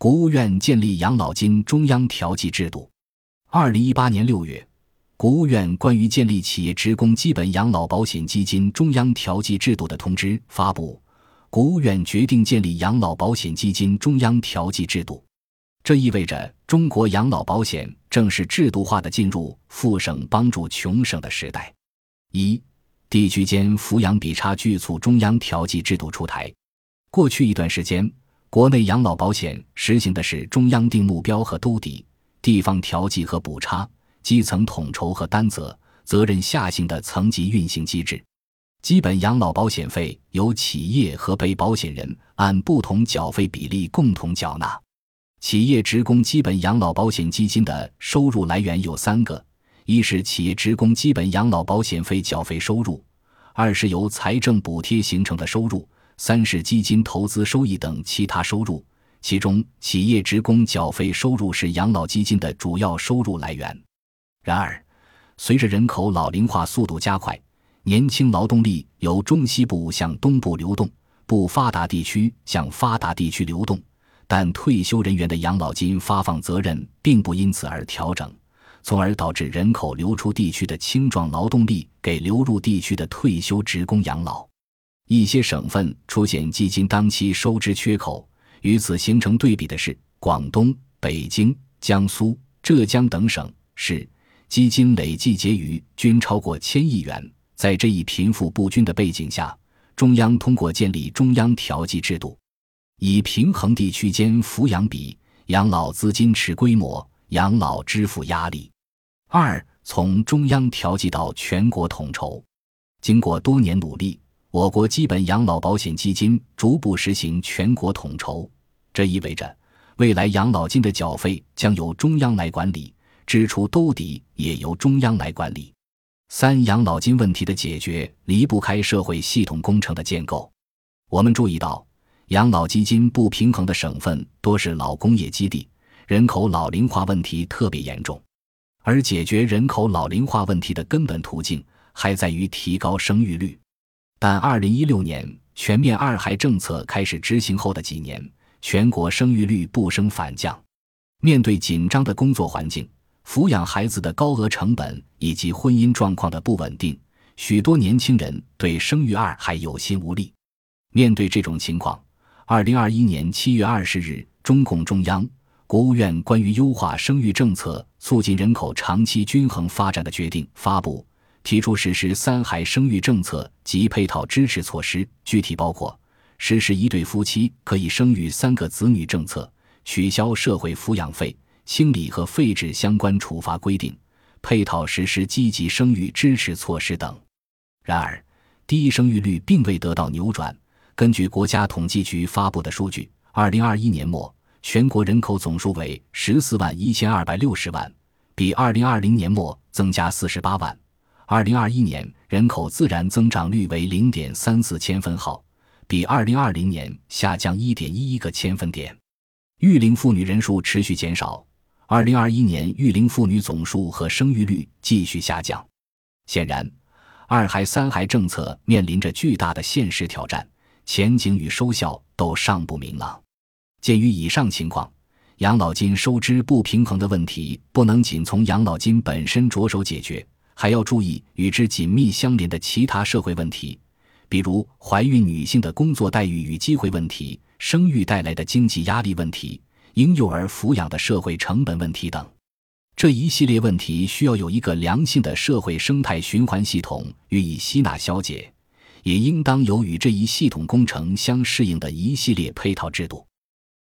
国务院建立养老金中央调剂制度。二零一八年六月，国务院关于建立企业职工基本养老保险基金中央调剂制度的通知发布。国务院决定建立养老保险基金中央调剂制度，这意味着中国养老保险正式制度化的进入富省帮助穷省的时代。一、地区间抚养比差距促中央调剂制度出台。过去一段时间，国内养老保险实行的是中央定目标和兜底，地方调剂和补差，基层统筹和担责，责任下行的层级运行机制。基本养老保险费由企业和被保险人按不同缴费比例共同缴纳。企业职工基本养老保险基金的收入来源有三个：一是企业职工基本养老保险费缴费收入；二是由财政补贴形成的收入；三是基金投资收益等其他收入。其中，企业职工缴费收入是养老基金的主要收入来源。然而，随着人口老龄化速度加快，年轻劳动力由中西部向东部流动，不发达地区向发达地区流动，但退休人员的养老金发放责任并不因此而调整，从而导致人口流出地区的青壮劳动力给流入地区的退休职工养老。一些省份出现基金当期收支缺口，与此形成对比的是广东、北京、江苏、浙江等省市基金累计结余均超过千亿元。在这一贫富不均的背景下，中央通过建立中央调剂制度，以平衡地区间抚养比、养老资金池规模、养老支付压力。二、从中央调剂到全国统筹。经过多年努力，我国基本养老保险基金逐步实行全国统筹。这意味着，未来养老金的缴费将由中央来管理，支出兜底也由中央来管理。三养老金问题的解决离不开社会系统工程的建构。我们注意到，养老基金不平衡的省份多是老工业基地，人口老龄化问题特别严重。而解决人口老龄化问题的根本途径，还在于提高生育率。但二零一六年全面二孩政策开始执行后的几年，全国生育率不升反降。面对紧张的工作环境。抚养孩子的高额成本以及婚姻状况的不稳定，许多年轻人对生育二孩有心无力。面对这种情况，二零二一年七月二十日，中共中央、国务院关于优化生育政策、促进人口长期均衡发展的决定发布，提出实施三孩生育政策及配套支持措施，具体包括实施一对夫妻可以生育三个子女政策，取消社会抚养费。清理和废止相关处罚规定，配套实施积极生育支持措施等。然而，低生育率并未得到扭转。根据国家统计局发布的数据，二零二一年末全国人口总数为十四万一千二百六十万，比二零二零年末增加四十八万。二零二一年人口自然增长率为零点三四千分号，比二零二零年下降一点一一个千分点。育龄妇女人数持续减少。二零二一年育龄妇女总数和生育率继续下降，显然，二孩、三孩政策面临着巨大的现实挑战，前景与收效都尚不明朗。鉴于以上情况，养老金收支不平衡的问题不能仅从养老金本身着手解决，还要注意与之紧密相连的其他社会问题，比如怀孕女性的工作待遇与机会问题、生育带来的经济压力问题。婴幼儿抚养的社会成本问题等，这一系列问题需要有一个良性的社会生态循环系统予以吸纳消解，也应当有与这一系统工程相适应的一系列配套制度。